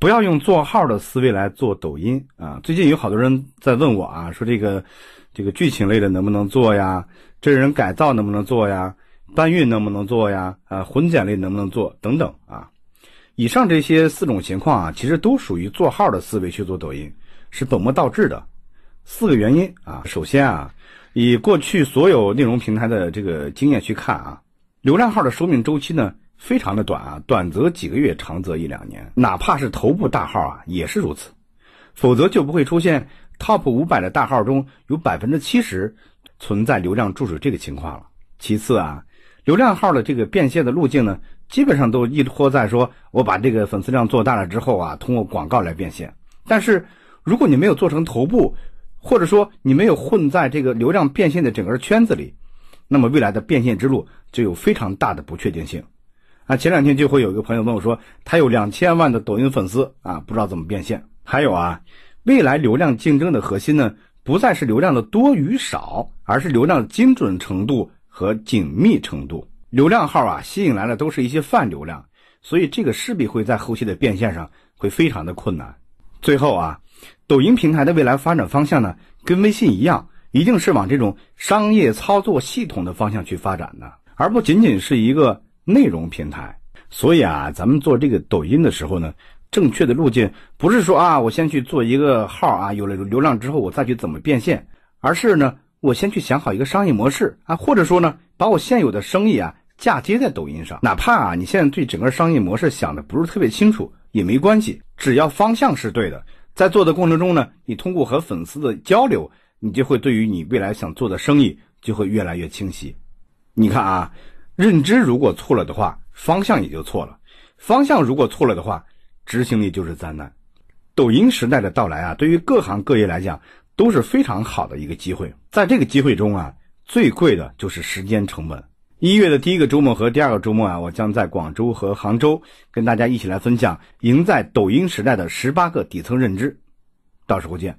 不要用做号的思维来做抖音啊！最近有好多人在问我啊，说这个这个剧情类的能不能做呀？真人改造能不能做呀？搬运能不能做呀？啊，混剪类能不能做？等等啊！以上这些四种情况啊，其实都属于做号的思维去做抖音，是本末倒置的。四个原因啊，首先啊，以过去所有内容平台的这个经验去看啊，流量号的寿命周期呢非常的短啊，短则几个月，长则一两年，哪怕是头部大号啊也是如此，否则就不会出现 top 五百的大号中有百分之七十存在流量注水这个情况了。其次啊，流量号的这个变现的路径呢，基本上都依托在说我把这个粉丝量做大了之后啊，通过广告来变现。但是如果你没有做成头部，或者说你没有混在这个流量变现的整个圈子里，那么未来的变现之路就有非常大的不确定性。啊，前两天就会有一个朋友问我说，他有两千万的抖音粉丝啊，不知道怎么变现。还有啊，未来流量竞争的核心呢，不再是流量的多与少，而是流量的精准程度和紧密程度。流量号啊，吸引来的都是一些泛流量，所以这个势必会在后期的变现上会非常的困难。最后啊。抖音平台的未来发展方向呢，跟微信一样，一定是往这种商业操作系统的方向去发展的，而不仅仅是一个内容平台。所以啊，咱们做这个抖音的时候呢，正确的路径不是说啊，我先去做一个号啊，有了流量之后我再去怎么变现，而是呢，我先去想好一个商业模式啊，或者说呢，把我现有的生意啊嫁接在抖音上。哪怕啊，你现在对整个商业模式想的不是特别清楚也没关系，只要方向是对的。在做的过程中呢，你通过和粉丝的交流，你就会对于你未来想做的生意就会越来越清晰。你看啊，认知如果错了的话，方向也就错了；方向如果错了的话，执行力就是灾难。抖音时代的到来啊，对于各行各业来讲都是非常好的一个机会。在这个机会中啊，最贵的就是时间成本。一月的第一个周末和第二个周末啊，我将在广州和杭州跟大家一起来分享赢在抖音时代的十八个底层认知，到时候见。